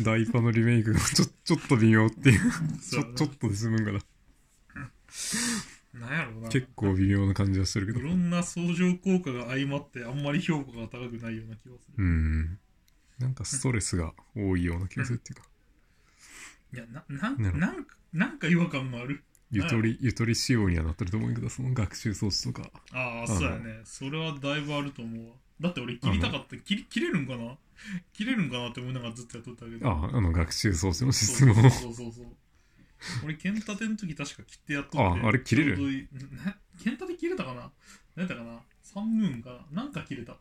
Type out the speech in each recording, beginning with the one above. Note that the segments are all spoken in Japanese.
ダイパのリメイクがちょちょっと微妙っていうちょちょっとで済むんかななんやろうな。結構微妙な感じはしてるけどいろんな相乗効果が相まって、あんまり評価が高くないような気がする。うんなんかストレスが多いような気がするっていうかいや、な、なんなんか、なんか違和感もある。ゆとりゆとり仕様にはなってると思うけどその学習装置とかああ、のそうやね。それはだいぶあると思うわ。だって俺切りたかった。切り切れるんかな？切れるんかなって思いながらずっとやっとったけど。ああの学習装置のシステムをそうそうそうそう。俺、剣立ての時確か切ってやっとって。ああれ切れる？剣立て切れたかな？何やったかな ?3 ムーンかななんか切れた。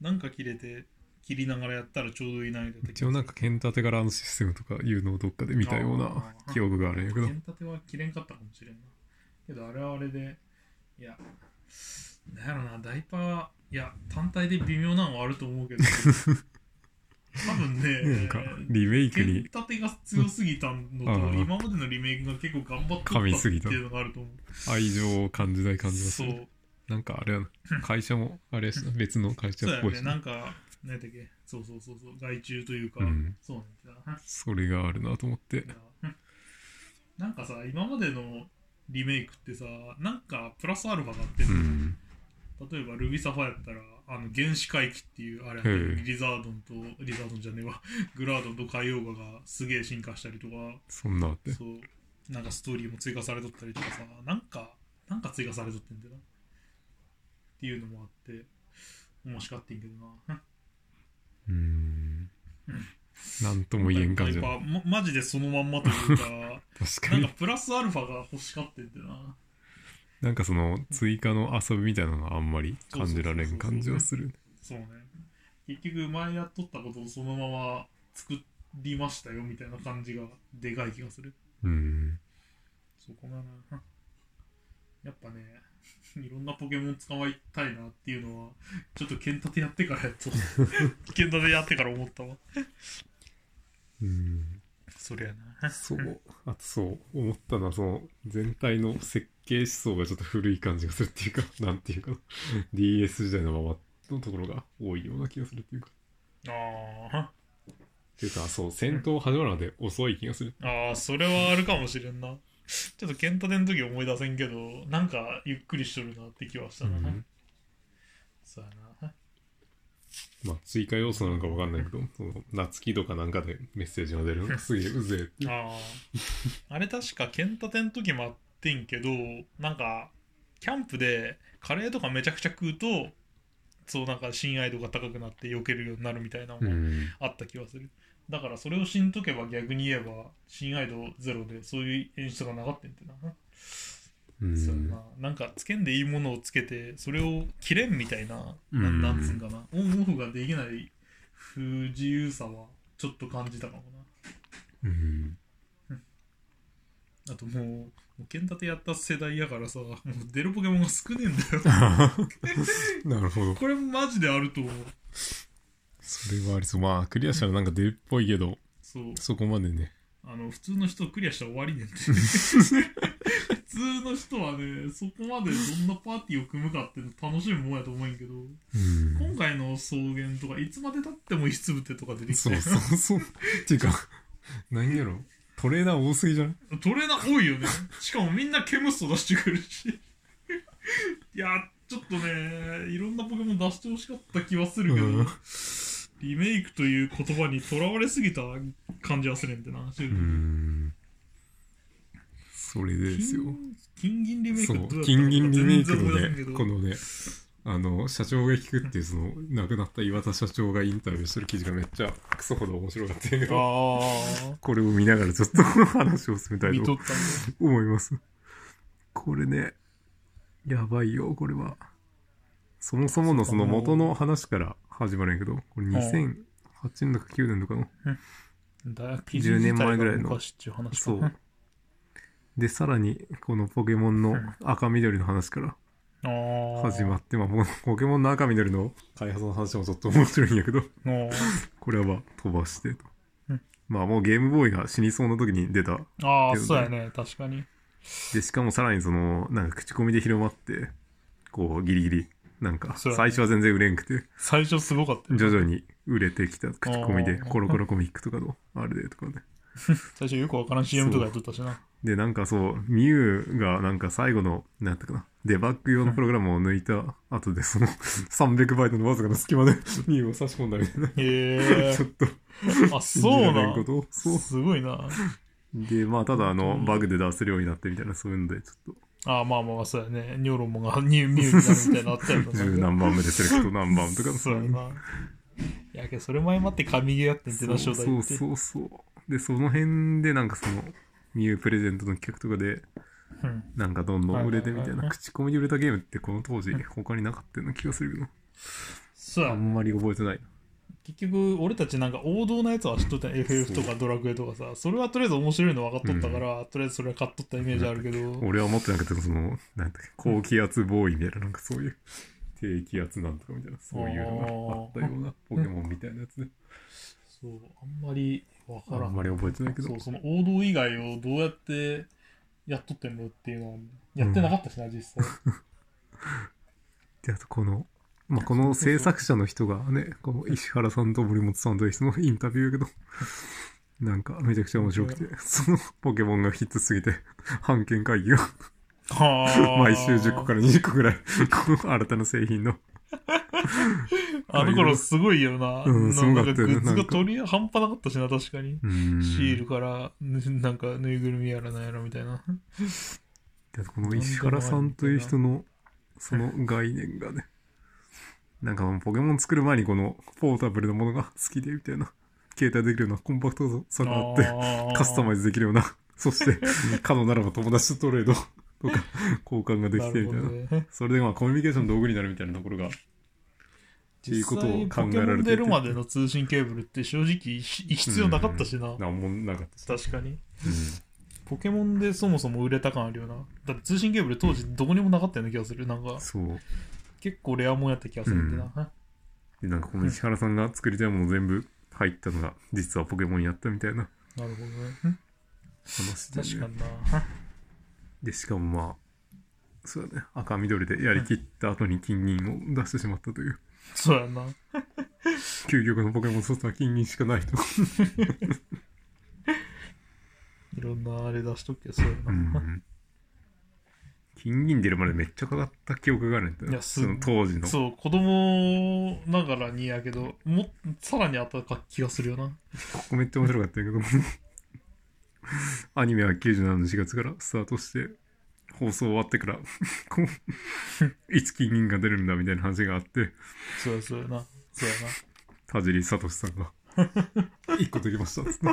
なんか切れて、切りながらやったらちょうどいいないな。一応なんか剣立てからあのシステムとかいうのをどっかで見たような記憶があるんやけど剣立ては切れんかったかもしれんな。けどあれはあれで、いや、なんやろな、ダイパー、いや、単体で微妙なのはあると思うけど、多分ね、なんかリメイク剣に立てが強すぎたのと、今までのリメイクが結構頑張って噛みすぎたっていうのがあると思う。愛情を感じない感じがする。そう。なんかあれやな。会社もあれ別の会社そうやね、っぽいしなんか、何やったっけ、そうそうそうそう、外注というか、うん。そうなんだな。それがあるなと思って。なんかさ、今までのリメイクってさ、なんかプラスアルファがあって、うん例えばルビサファやったら、あの原始回帰っていう、あれ、リザードンと、リザードンじゃねえわ、グラードンと海洋画がすげえ進化したりとか、そんなあってそう、なんかストーリーも追加されとったりとかさ、なんか、なんか追加されとってんだよな。っていうのもあって、面白かったんけどな。うん。なんとも言えん感じだ。やっぱまマジでそのまんまというか、確かに。なんかプラスアルファが欲しかってんだよな。なんかその追加の遊びみたいなのがあんまり感じられん感じはするそうね。結局前やっとったことをそのまま作りましたよみたいな感じがでかい気がする。うんそこがな。やっぱね、いろんなポケモン捕まえたいなっていうのは、ちょっと剣立てやってからやっと、剣立てやってから思ったわ。うんそりゃな。そうあとそう思ったのはその全体の設計思想がちょっと古い感じがするっていうか なんていうか な DS 時代のままのところが多いような気がするっていうかああ。っていうかそう戦闘始まるまで遅い気がするああ、それはあるかもしれんな。ちょっと剣立ての時思い出せんけど、なんかゆっくりしとるなって気はしたな。うんそうやな。まあ追加要素なのかわかんないけどその夏希とかなんかでメッセージが出るのがすげえうぜえってああ。あれ確か剣立ての時もあってんけど、なんか、キャンプでカレーとかめちゃくちゃ食うと、そうなんか親愛度が高くなって避けるようになるみたいなのもうん。あった気がする。だからそれを知んとけば逆に言えば親愛度ゼロでそういう演出がなかったんってな。うん。そうやな。なんかつけんでいいものをつけてそれを切れんみたいな、なうん。なんつうんかな。オンオフができない不自由さはちょっと感じたかもうん。なあともう剣立てやった世代やからさもう出るポケモンが少ねえんだよ。なるほど。これマジであると思う。それはありそう。まあクリアしたらなんか出るっぽいけどそう。そこまでね。あの普通の人クリアしたら終わりねんって。普通の人はねそこまでどんなパーティーを組むかって楽しむもんやと思うんやけどうん。今回の草原とかいつまでたっても石つぶてとか出てきて。そうそうそう。っていうか何やろ？トレーナー多すぎじゃない？トレーナー多いよね。しかもみんなケムスト出してくるし。いやちょっとねいろんなポケモン出してほしかった気はするけど、うん。リメイクという言葉にとらわれすぎた感じはするんってな、うーん。それでですよ。金金銀リメイクどうやった金銀リメイクのねこのねあの社長が聞くっていうその亡くなった岩田社長がインタビューしてる記事がめっちゃクソほど面白かったんやけどあこれを見ながらちょっとこの話を進めたあいと思います。これねやばいよこれは。そもそものその元の話から始まるんやけどこれ2008年とか9年とかのだ10年前ぐらいの昔っていう話かそう。でさらにこのポケモンの赤緑の話から始まってまあポケモンの赤緑の？開発の話もちょっと面白いんやけど。もこれはまあ飛ばしてと。うん。まあもうゲームボーイが死にそうな時に出た。うああそうやね確かに。でしかもさらにそのなんか口コミで広まってこうギリギリなんか、最初は全然売れんくて、最初すごかったよ徐々に売れてきた口コミで、コロコロコミックとかの、あれでとかね。最初よくわからん CM とかやっとったしな。で、なんかそう、ミュウがなんか最後の、なんていうかな、デバッグ用のプログラムを抜いた後で、その 300バイトのわずかな隙間でミュウを差し込んだみたいな。へえ ちょっと、あ、そうなんことをそう。すごいな。で、まあ、ただあの、うんバグで出せるようになってみたいな、そういうので、ちょっあまあまあまあ、そうやね。ニョロモが ニューミューになるみたいなのあったよと、十何番目でセレクト何番とか、そうやな。いやけど、それ前待って神ゲーやってんってな、そう初代って。そうそうそう。で、その辺でなんかその、ミュウプレゼントの企画とかで、うんなんかどんどん売れてみたいな、口コミで売れたゲームってこの当時他になかったような気がするけど、そうや。あんまり覚えてない。結局、俺たちなんか王道なやつは知っとったん FF とかドラクエとかさ、それはとりあえず面白いの分かっとったから、とりあえずそれは買っとったイメージあるけど、俺は持ってなくて、その、なんだっけ、高気圧ボーイみたいな、なんかそういう、低気圧なんとかみたいな、そういうのがあったような、ポケモンみたいなやつで。そう、あんまり分からん。あんまり覚えてないけどそう、。その王道以外をどうやってやっとってんのっていうのは、やってなかったしな、実際。で、あとこの、まあ、この制作者の人がね、この石原さんと森本さんという人のインタビューやけど、なんかめちゃくちゃ面白くて、そのポケモンがヒットすぎて、判権会議がは 毎週10個から20個ぐらい、この新たな製品の、あの頃すごいよな。うんすごかったよねなんかグッズが取り半端なかったしな、確かに。うん。シールから、ぬ なんかぬいぐるみやらなんやらみたいな。この石原さんという人の、その概念がね、なんかポケモン作る前にこのポータブルなものが好きでみたいな、携帯できるようなコンパクトさがあって、カスタマイズズできるような、そして、可能ならば友達とトレードとか交換ができてみたいな。ね、それでまあコミュニケーションの道具になるみたいなところが、っていうことを考えられてて実際ポケモン出るまでの通信ケーブルって正直し必要なかったしな。なんもなかったし。確かに。うんポケモンでそもそも売れた感あるよな。だって通信ケーブル当時どこにもなかったような気がする。なんかそう。結構レアもんやった気がするんでな。で、なんかこの石原さんが作りたいもの全部入ったのが、実はポケモンやったみたいななるほどね。話で、ね。確かにな。で、しかもまあ、そうだね、赤緑でやりきった後に金銀を出してしまったという、そうやな。究極のポケモンソフトは金銀しかないと。いろんなあれ出しとくけど、そうやうな。ん。金銀出るまでめっちゃかかった記憶があるんだよ。いやすその当時の。そう、子供ながらにやけど、もさらにあったか気がするよな。ここめっちゃ面白かったんやけど、アニメは97年4月からスタートして、放送終わってから、いつ金銀が出るんだみたいな話があって、そうや、そうやな。そうやな。田尻聡さんが、一個できましたっつって。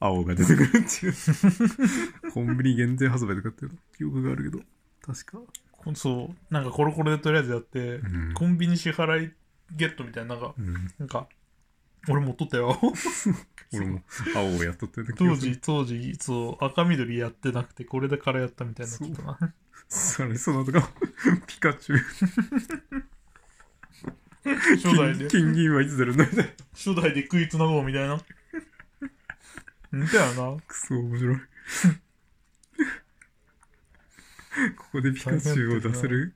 青が出てくるっていう。コンビニ限定発売とかっていう記憶があるけど、確か。こそう、なんかコロコロでとりあえずやって、うん。コンビニ支払いゲットみたいな、なんか、うん、なんか、俺持っとったよ。俺も青をやっとったような気当時、当時、そう、赤緑やってなくて、これでからやったみたいなきっとな。それ、そのとか、ピカチュウ。初代で、金銀はいつ出るんだみたいな。初代で食いつなごうみたいな。みたいな。くそ面白い。ここでピカチュウを出せる、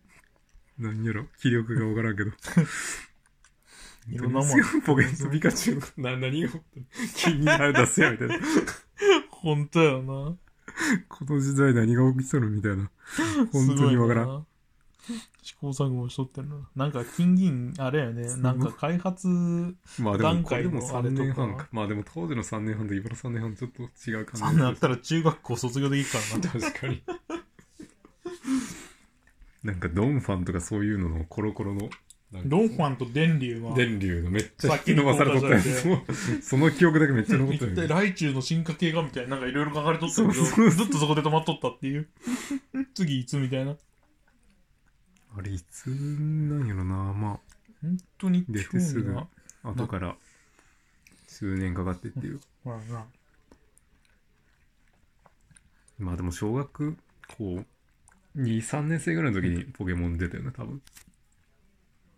何やろ、気力がわからんけど。いろんなもん本当にポケットピカチュウ何が金銀あれ出せやみたいな。ほんとやよな。この時代何が起きとるみたいな。本当にわからん。ん。試行錯誤しとってるな。なんか金銀、あれやね、なんか開発、まあでも、これでも3段階のあれとか年半か。まあでも当時の3年半と今の3年半ちょっと違う感じ。そんなんあったら中学校卒業できるからな。確かに。なんかドンファンとかそういうののコロコロの、ドンファンと電流は、電流のめっちゃ引き伸ばされとったやつも、その記憶だけめっちゃ残ってる。一体。ライチュウの進化系がみたいな、なんかいろいろ書かれとったけど、ずっとそこで止まっとったっていう。次いつみたいな。あれいつなんやろな。ま本当に出てすぐ後から数年かかってっていう。ほらな。まあでも小学校23年生ぐらいの時にポケモン出たよね多分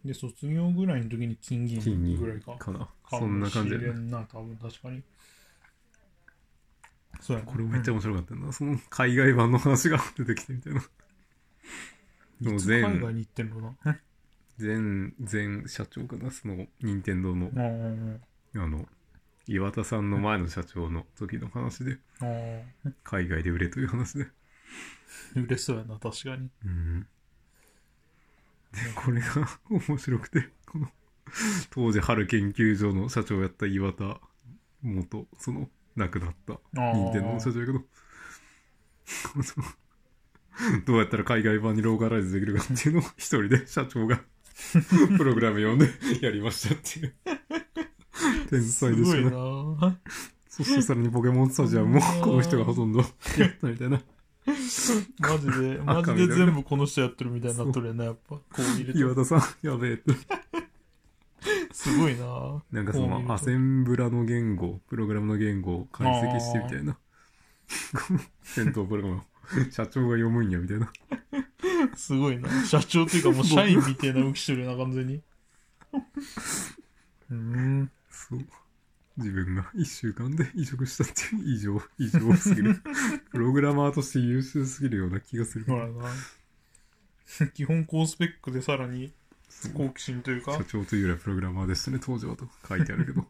で、卒業ぐらいの時に金銀ぐらいか。かな。そんな感じ。でだよねな、多分。確かに。そうやな。これめっちゃ面白かったな。その海外版の話が出てきてみたいな。のいつ海前外に行ってんのな？前前社長かな？その任天堂の。あの岩田さんの前の社長の時の話で。海外で売れという話で。嬉しそうやな確かに。うん。でこれが 面白くてこの当時春研究所の社長やった岩田元その亡くなった任天堂の社長やけど どうやったら海外版にローカライズできるかっていうのを一人で社長が プログラム読んでやりましたっていう。天才でしたね。なそしてさらにポケモンスタジアムもこの人がほとんどやったみたいな マジでマジで全部この人やってるみたいになっとるやなやっぱ。こう見ると岩田さんやべえって。すごいな。なんかそのアセンブラの言語プログラムの言語を解析してみたいな。戦闘プログラムを。社長が読むんやみたいな。すごいな。社長っていうかもう社員みたいな動きしてるな完全に。う んそう自分が1週間で移植したっていう異常異常すぎる。プログラマーとして優秀すぎるような気がするほらな。基本高スペックでさらに好奇心というか。社長というよりはプログラマーでしたね当時はと書いてあるけど。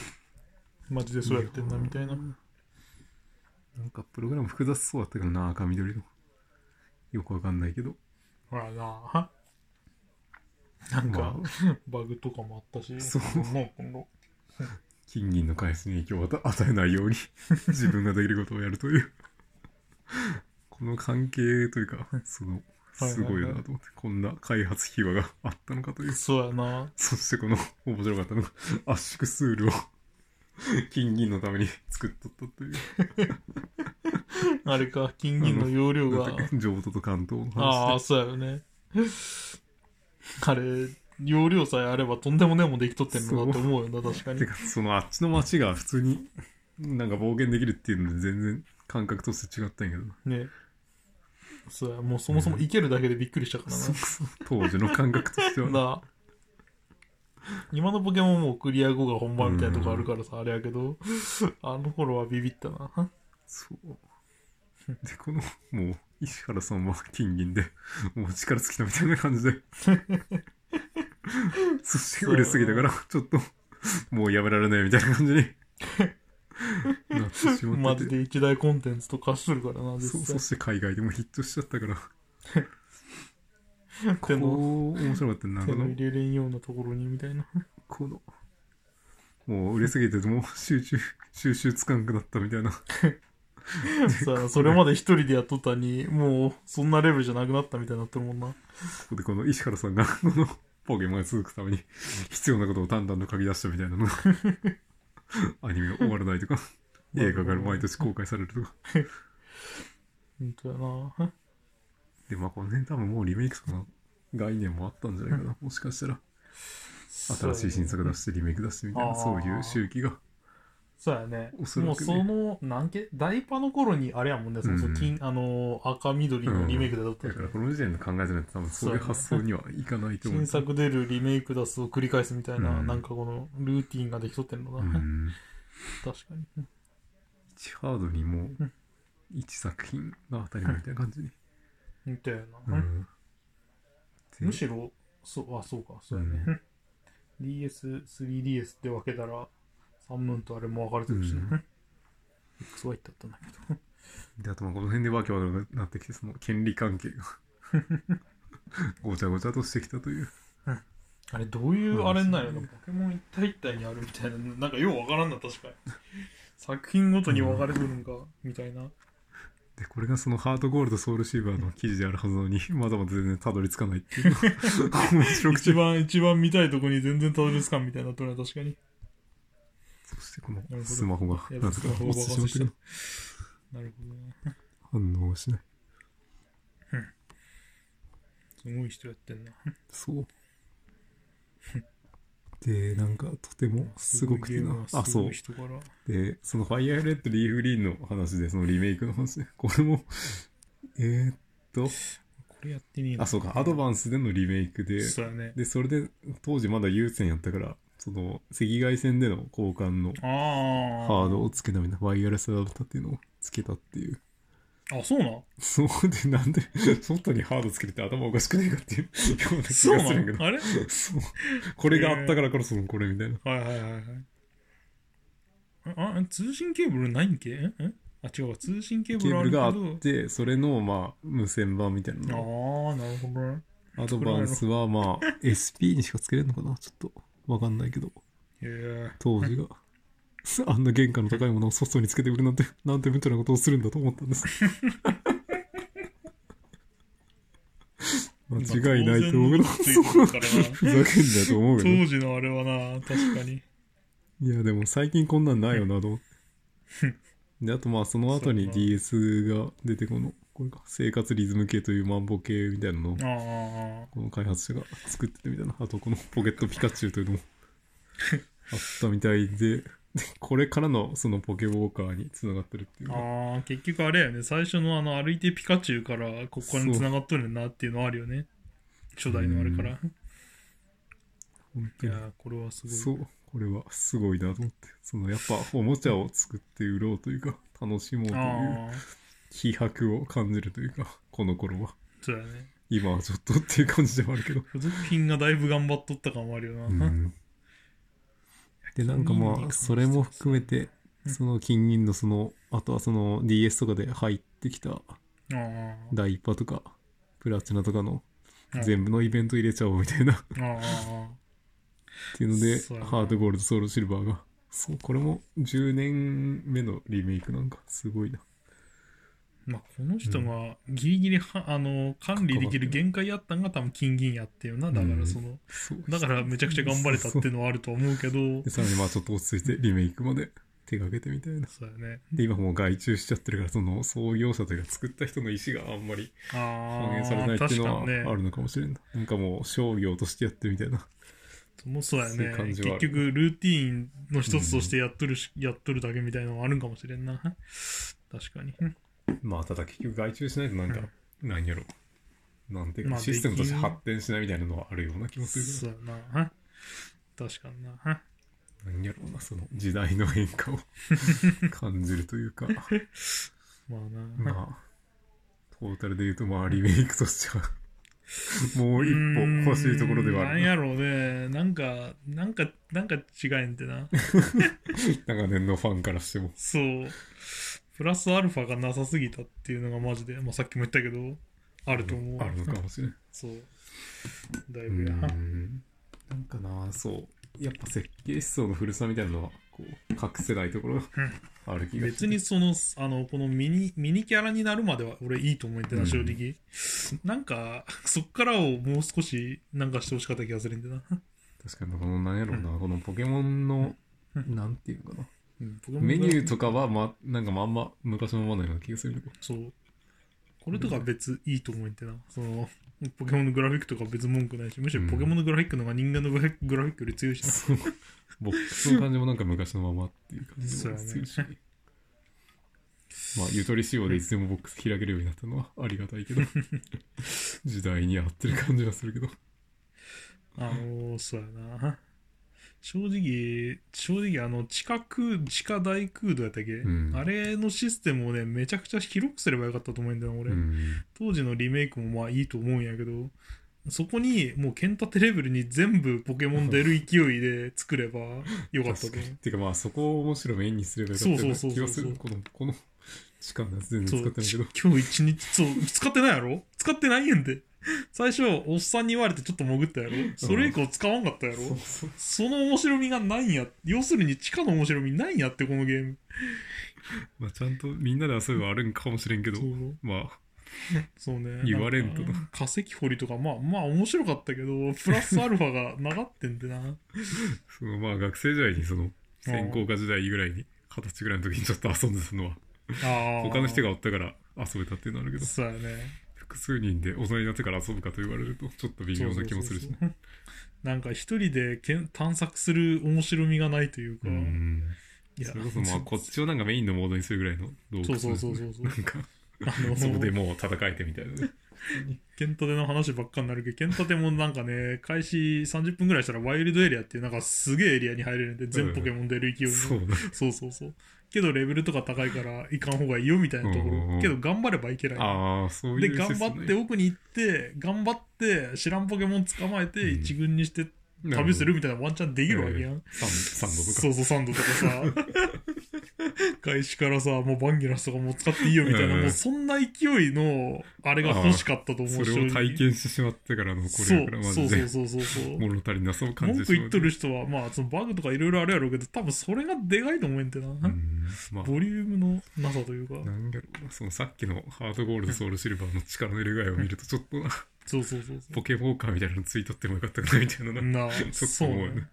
マジでそうやってんなみたいな。なんかプログラム複雑そうだったけどな赤緑の。よくわかんないけど。ほらな。なんか、まあ。バグとかもあったし。そう。ね今度金銀の回数に影響を与与えないように 自分ができることをやるという。この関係というかそのすごいなと思ってこんな開発秘話があったのかという。そうやな。そしてこの面白かったのが圧縮スールを金銀のために作っとったという。あれか金銀の容量が。なんだっけ譲渡と関東のああ話そうやよね。あれ容量さえあればとんでもねえもんできとってんのだって思うよな確かに。でてかそのあっちの街が普通になんか冒険できるっていうので全然感覚として違ったんやけど。なね。そうやもうそもそもいけるだけでびっくりしたからな、そうそう当時の感覚としてはな今のポケモンもうクリア後が本番みたいなとこあるからさ、あれやけど、あの頃はビビったな。そう。で、この、もう、石原さんは金銀で、もう力尽きたみたいな感じで。そして売れすぎたから、ちょっと、もうやめられないみたいな感じに なってしまってて。マジで一大コンテンツと化しとるからな、そう、そ。して海外でもヒットしちゃったから、こ手の、う、面白かったな、この入、れれんようなところにみたいな。この、もう売れすぎてて、もう集中、収集つかんくなったみたいな。さあ、それまで一人でやっとったのに、もう、そんなレベルじゃなくなったみたいになってるもんな。ここでこの石原さんが、このポケモンが続くために必要なことを淡々と書き出したみたいなのが、アニメが終わらないとか、映画が毎年公開されるとか。ほんとやな。で、まあこの辺多分もうリメイクとかの概念もあったんじゃないかな。もしかしたら、新しい新作出してリメイク出してみたいな、そういう周期が。そうやね。おそらくねもうその、なんけ、ダイパの頃にあれやもんね、その、うん金、あのー、赤緑のリメイクでだったじゃんだからこの時点で考えてないと多分そういう発想にはいかないと思う。新作出るリメイク出すを繰り返すみたいな、うんなんかこのルーティンができとってんのうな。ん。確かに。1ハードにもう1作品が当たり前みたいな感じに。みたいうな。むしろ、そう、あ、そうか、そうやね。DS、3DS って分けたら、3分とあれも分かれてるしね。うん XY ってあったんだけど。で、あとまあこの辺でわけわからなくなってきて、その権利関係がごちゃごちゃとしてきたという。あれ、どういうあれになるの？ポケモン一体一体にあるみたいな。なんかよう分からんな、確かに。作品ごとに分かれてるんか、みたいな。で、これがそのハートゴールドソウルシーバーの記事であるはずなのに、まだまだ全然たどり着かないっていうのが面白くて一。番、一番見たいとこに全然たどり着かんみたいになっとるな、確かに。そしてこのスマホがやなぜか落ちてしまってる。なるほどね。反応しない。すごい人やってんな。そう。で、なんかとてもすごくてな。あ、そう。で、そのファイアーレッドリーフリーンの話で、そのリメイクの話で、これも、えー、っと、これやってねえなあ、そうか、アドバンスでのリメイクで、そね。で、それで、当時まだ有線やったから、その、赤外線での交換の。ハードをつけたみたいな、ワイヤレスアダプターっていうのをつけたっていうあ、そうなんそうで、なんで、外にハードつけて頭おかしくねえかっていうような気がすそうなるけど。のあれ？そう。これがあったからこそのこれみたいな。はいはいはいはい。あ、あ通信ケーブルないんけ？んんあ、違うわ。通信ケーブルあるけケーブルがあど。って、それの、まあ、無線版みたいなの。ああ、なるほどね。アドバンスは、まあ、SP にしかつけれるのかなちょっと、わかんないけど。当時が。あんな原価の高いものをソフトにつけて売るなんて、なんて無茶なことをするんだと思ったんです。間違いないと思うけど、ふざけんなよと思うけど。当時のあれはな、確かに。いや、でも最近こんなんないよなと思って。で、あとまあその後に DS が出てこの、これか、生活リズム系というマンボ系みたいなのを、この開発者が作っててみたいな。あとこのポケットピカチュウというのも あったみたいで、でこれからのそのポケウォーカーにつながってるっていうか。ああ、結局あれやね。最初のあの歩いてピカチュウからここに繋がっとるなっていうのあるよね。初代のあれから。本当にいやー、これはすごい。そう、これはすごいなと思って。そのやっぱおもちゃを作って売ろうというか、楽しもうという気迫を感じるというか、この頃は。そうやね。今はちょっとっていう感じではあるけど。付属品がだいぶ頑張っとった感もあるよな。うんで、なんかまあ、それも含めて、その金銀のその、あとはその DS とかで入ってきたああ、ダイパとか、プラチナとかのうん全部のイベント入れちゃおうみたいなっていうので、ハードゴールド、ソウルシルバーが。そう、これも10年目のリメイクなんか、すごいな。まあ、この人がギリギリは、あの管理できる限界やったんが多分金銀やっていうな。だからその。だからめちゃくちゃ頑張れたっていうのはあると思う。けどで、、さらにまあちょっと落ち着いてリメイクまで手がけてみたいな。そう。やね。で、今もう。外注しちゃってるから、その創業者という。か作った人の意思があんまりあ反映されないあ、っていう。のは。あるのかもしれんな。なんかもう。商業としてやってるみたいな。もう。そう。やね。結局、ルーティーンの一つとしてやっとるし、やっとるだけみたいなのはあるんかもしれんな。確かに。まあただ結局外注しないとなんか、なんやろ。なんていうか、まあシステムとして発展しないみたいなのはあるような気もするそうやな。確かにな。けど、なんやろうな、その時代の変化を 感じるというか、まあな。まあ、トータルで言うとまあリメイクとしては、もう一歩欲しいところではあるな。なんやろうね。なんか、なんか、なんか違えんってな。長年のファンからしても。そう。プラスアルファがなさすぎたっていうのがマジで、まあ、さっきも言ったけど、あると思う。あるのかもしれない。そう。だいぶや。んなんかなそうやっぱ設計思想の古さみたいなのはこう隠せないところがある気が別にその、あの、このミニ、ミニキャラになるまでは俺いいと思ってな、うん正直。なんか、そっからをもう少しなんかしてほしかった気がするんだな。確かにこのなんやろうな、このポケモンの、うんなんていうかなうんメニューとかはまなんかまんま昔のままのような気がするけどそう。これとか別いいと思ってな。その、ポケモンのグラフィックとか別文句ないし、むしろポケモンのグラフィックの方が人間のグラフィックより強いしな。そうボックスの感じもなんか昔のままっていう感じがするし、まあゆとり仕様でいつでもボックス開けるようになったのはありがたいけど 時代に合ってる感じはするけどあのー、そうやな。正直、正直、あの、地下空、地下大空洞やったっけ、うんあれのシステムをね、めちゃくちゃ広くすればよかったと思うんだよな、俺。うん当時のリメイクもまあいいと思うんやけど、そこにもう剣立てレベルに全部ポケモン出る勢いで作ればよかったと思う確かに。てかまあそこをむしろメインにすればよかったようなそうそうそうそう気がする。この、この時間のやつ全然使ってないけど。今日一日、そう、使ってないやろ？使ってないやんで。最初、おっさんに言われてちょっと潜ったやろ？それ以降使わんかったやろ、その面白みがないんや。要するに地下の面白みないんやって、このゲーム。まあちゃんとみんなで遊べばあるんかもしれんけどそ、うまあ、そうね。言われんとなか化石掘りとか、まあまあ面白かったけど、プラスアルファがながってんでな。そのまあ学生時代にその、専攻科時代ぐらいに、二十歳ぐらいの時にちょっと遊んでたのは。他の人がおったから遊べたっていうのあるけど、そうやね。複数人で大人になってから遊ぶかと言われると、ちょっと微妙な気もするしね。そうそうそうそう なんか一人でけん探索する面白みがないというか、うん。いやそれこそまあこっちをなんかメインのモードにするぐらいの洞窟そうそうそうそうそうなんか、あのそこでもう戦えてみたいなね。ケンタテの話ばっかになるけど、ケンタテもなんかね、開始30分ぐらいしたらワイルドエリアっていうなんかすげえエリアに入れるんで、全ポケモン出る勢いの、そうだ。そうそうそう。けどレベルとか高いから行かん方がいいよみたいなところ。けど頑張ればいけない。ああ、そうで、いう頑システムね張って奥に行って、頑張って知らんポケモン捕まえてうん一軍にして旅するみたいなワンチャンできるわけやん。サンドとか。そうそう、サンドとかさ。開始からさ、もうバンギラスとかもう使っていいよみたいな、うんもうそんな勢いの、あれが欲しかったと思うそれを体験してしまってからのこそうれからマそうそうそうそうそう。物足りなさを感じ文句てしまう。言っとる人は、まあ、そのバグとかいろいろあるやろうけど、多分それがでかいと思えんてな。うん。まあ、ボリュームのなさというか。なんだろうな、そのさっきのハードゴールドソウルシルバーの力の入れ具合を見ると、ちょっとな、そうそうそうそポケモーカーみたいなのついとってもよかったかなみたいなう。な。なあ、ちょっとそう思うよねね。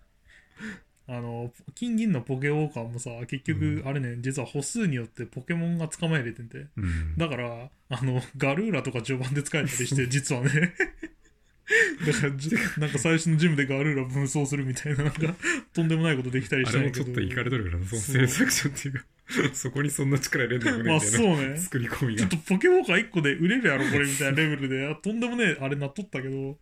あの、金銀のポケウォーカーもさ、結局、うあれね、実は歩数によってポケモンが捕まえれてんて。うん。だから、あの、ガルーラとか序盤で使えたりして、実はね。だからじ、なんか最初のジムでガルーラ分走するみたいな、なんか、とんでもないことできたりあしたんやけど。れもちょっといかれとるからな、その制作者っていうか、そこにそんな力入れんでもねまあそうね。作り込みがちょっ。とポケモンカー1個で売れるやろ、これみたいなレベルで、あとんでもねえ、あれなっとったけど。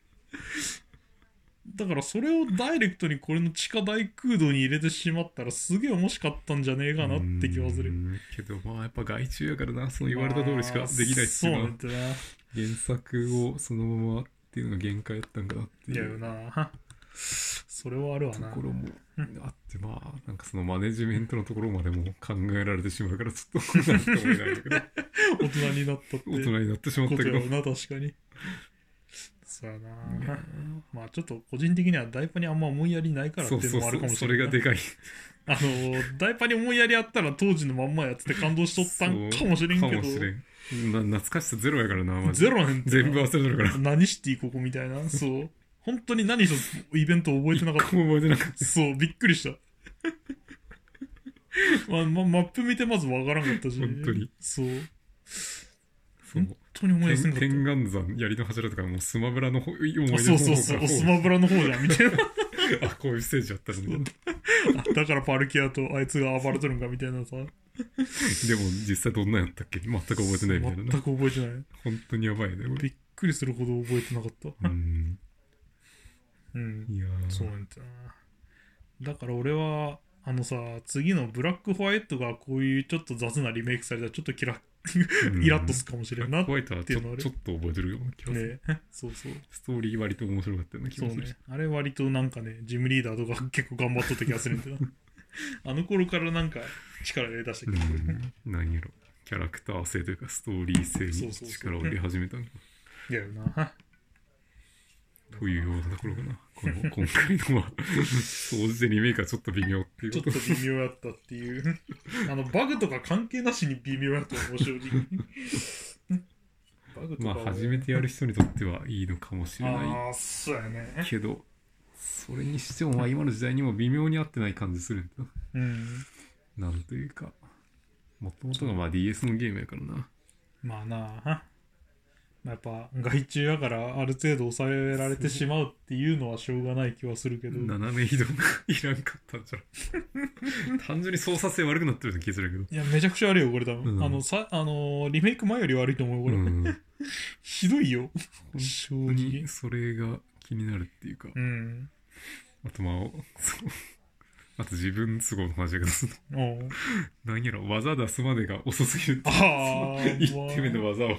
だからそれをダイレクトにこれの地下大空洞に入れてしまったらすげえ面白かったんじゃねえかなって気はするう。んけどまあやっぱ外注やからな、その言われた通りしかできないっていうのは。原作をそのままっていうのが限界やったんかなっていやよいうな。それはあるわな。ところもあってまあなんかそのマネジメントのところまでも考えられてしまうからちょっと大人になったって。大人になってしまったけど な、確かに。そうやいなや。まあちょっと個人的にはダイパにあんま思いやりないからっていうのもあるかそうそうそもしれない。れがでかい あの、ダイパに思いやりあったら当時のまんまやってて感動しとったんかもしれんけどかも、しれんな懐かしさゼロやからなマジでゼロなん全部忘れてるから何していいここみたいな。そう。本当に何一つイベント覚えてなかっ一個も覚えてなかったた。そう、びっくりした。まあ、まマップ見てまずわからんかったし。本当に。そう。そう本当に思い出せんかっ天眼山槍の柱とかもうスマブラの方思い出そうそうそう、方スマブラの方じゃん、みたいな。あこういうステージあったのにあ だからパルキアとあいつが暴れとるんかみたいなさ。でも実際どんなんやったっけ？全く覚えてないみたいな全なく覚えてない。本当にやばいねびっくりするほど覚えてなかった。うんうん。いやーそうなんだな。だから俺は、あのさ、次のブラックホワイトがこういうちょっと雑なリメイクされたらちょっとキラうんイラッとするかもしれんな。っていうのあるちょっと覚えてるような気がする、ねそうそう。ストーリー割と面白かったような気がするそうね。あれ割となんかね、ジムリーダーとか結構頑張っとった気がするんだよな。あの頃からなんか力入れ出した気がする。うん何やろキャラクター性というかストーリー性にそうそうそう力を入れ始めたのかいやよな。というようなところかなこの今回のは総じてリメイクはちょっと微妙っていうちょっことと微妙やったっていう。あの、バグとか関係なしに微妙やと思う、正直。バグとかまあは初めてやる人にとってはいいのかもしれないああ、そうやね。けどそれにしてもまあ今の時代にも微妙に合ってない感じするんだうん。なんというかもともとがまあ DS のゲームやからなまあなあ。まあやっぱ外注やからある程度抑えられてしまうっていうのはしょうがない気はするけど。斜め移動がいらんかったんじゃん 単純に操作性悪くなってるような気するけどいや、めちゃくちゃ悪いよ、これ多分。うんあの、さ、あのーリメイク前より悪いと思うよ、これ。うんひどいよ。本正直。それが気になるっていうかうん。あとまあ あと自分都合の話だけの何やろ技出すまでが遅すぎるってああ、一手目の技を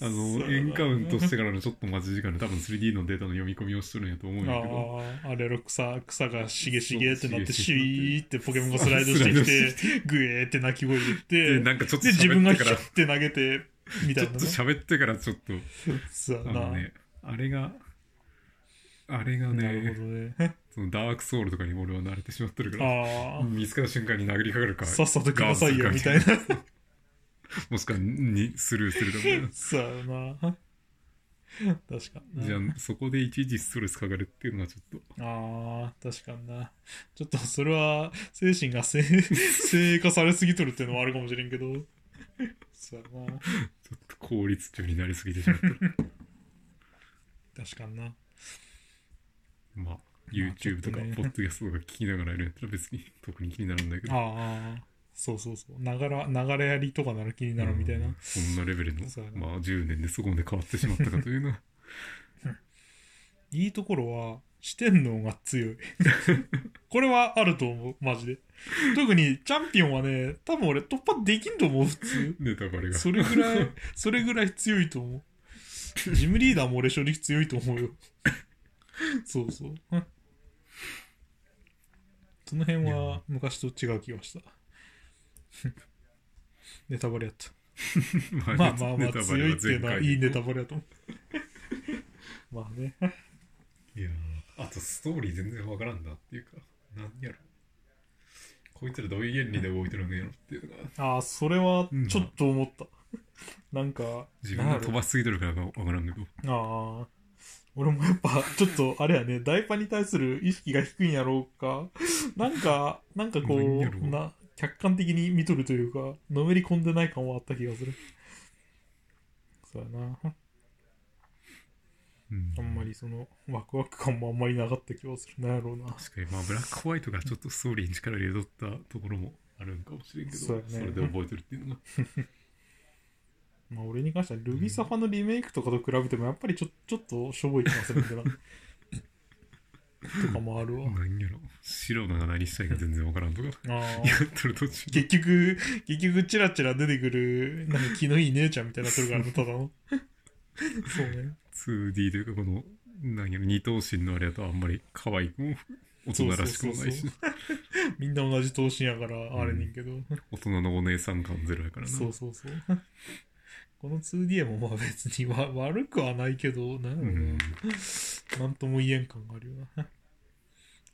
あのエンカウントしてからのちょっと待ち時間で多分 3D のデータの読み込みをしとるんやと思うんやけど。ああ、あれの草、草がしげしげってなって、シュイーってポケモンがスライドしてきて、グエーって鳴き声言って、でなんかちょっとで、自分がヒュッて投げて、みたいなちょっと喋ってからちょっとそう。あのねあれがあれがなるねほどね。そのダークソウルとかに俺は慣れてしまってるから見つかった瞬間に殴りかかるかさっさとくださいよ、みたいな。もしくはにスルーするかみたいなそうやな。確かにな。じゃあそこでいちいちストレスかかるっていうのはちょっとああ、確かにな。ちょっとそれは精神がせ 精鋭化されすぎとるっていうのもあるかもしれんけど。そうやな。ちょっと効率中になりすぎてしまってる確かにな。まあ YouTube とかポッドキャストとか聞きながらやるんやったら別に特に気になるんだけどああ、そうそうそう。ながら流れやりとかなら気になるみたいな、うん。そんなレベルの？まあ10年でそこまで変わってしまったかというの。はいいところは四天王が強い。これはあると思う。マジで。特にチャンピオンはね多分俺突破できんと思う普通。ネタバレが。それぐらいそれぐらい強いと思う。ジムリーダーも俺正直強いと思うよ。そうそう。その辺は昔と違う気がした ネタバレやった ままあまあまあ強いっていうのはいいネタババレやと思う。まあね。レいやーあとストーリー全然わからんだっていうか何やろ。こいつらどういう原理で動いてるんやろっていうのがああそれはちょっと思った、なんか自分が飛ばしすぎてるからかわからんけど。ああ俺もやっぱちょっとあれやね。ダイパに対する意識が低いんやろうか。なんかなんかこう。な客観的に見とるというかのめり込んでない感はあった気がする。そうやな。うん。あんまりそのワクワク感もあんまりなかった気がするなんやろうな。確かに。まあブラックホワイトがちょっとストーリーに力入れとったところもあるんかもしれんけどそね。れで覚えてるっていうのが。まあ俺に関してはルビサファのリメイクとかと比べてもやっぱりちょちょっとしょぼい気がするんだな とかもあるわ 何やろ白野が何したいか全然わからんとかああやっとる途中結局、結局、チラチラ出てくる、なんか気のいい姉ちゃんみたいになってるからね、ただの。そうね。2D というかこの何やろ二頭身のあれやとあんまり可愛くも大人らしくもないし みんな同じ頭身やから、あれねんけど。大人のお姉さん感ゼロやからなそうそうそう。この 2D もまあ別にわ悪くはないけど、なんやろううんな。なんとも言えん感があるよな。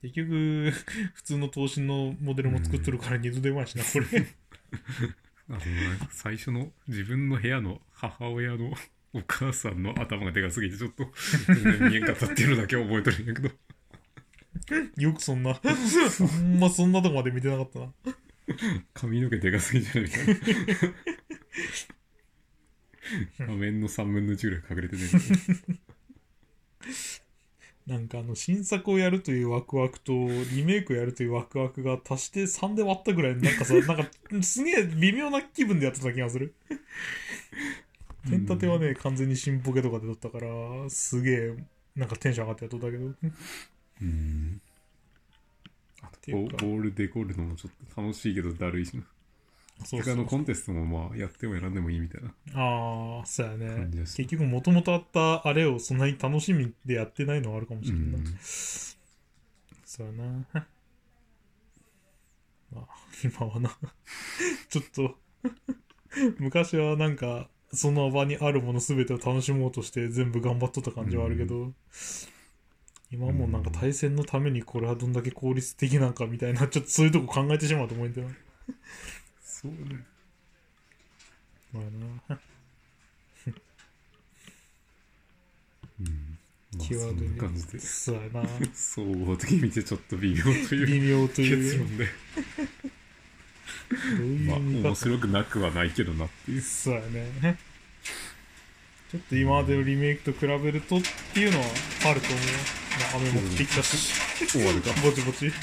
結局、普通の頭身のモデルも作っとるから二度手間やしな、これ。あの最初の自分の部屋の母親の お母さんの頭がでかすぎてちょっと見えんかったっていうのだけ覚えてるんやけどよくそんな、ほんまそんなとこまで見てなかったな。髪の毛でかすぎじゃない？か な画面の3分の1ぐらい隠れてねなんかあの新作をやるというワクワクとリメイクをやるというワクワクが足して3で割ったぐらいなんかさ なんかすげえ微妙な気分でやってた気がする。ペンタテはね完全に新ポケとかで撮ったからすげえなんかテンション上がってやっとったけど。うん。あとボていうか。ボールデコるのもちょっと楽しいけどだるいしなそうそう他のコンテストもまあやってもやらんでもいいみたいな。ああそうやね。結局もともとあったあれをそんなに楽しみでやってないのはあるかもしれない、うん。そうやな。まあ、今はな、ちょっと、昔はなんか、その場にあるもの全てを楽しもうとして全部頑張っとった感じはあるけど、今はもうなんか対戦のためにこれはどんだけ効率的なんかみたいな、ちょっとそういうとこ考えてしまうと思うんだよ。な。そうねまあな。うんまあそ際どいんな感じでそうやな。総合的に見てちょっと微妙という微妙という、結論でどういうまあ見方？面白くなくはないけどなっていうそうやね。ちょっと今までのリメイクと比べるとっていうのはあると思う。まあ、雨も降ってきたし、終わるかぼちぼち。そうやな。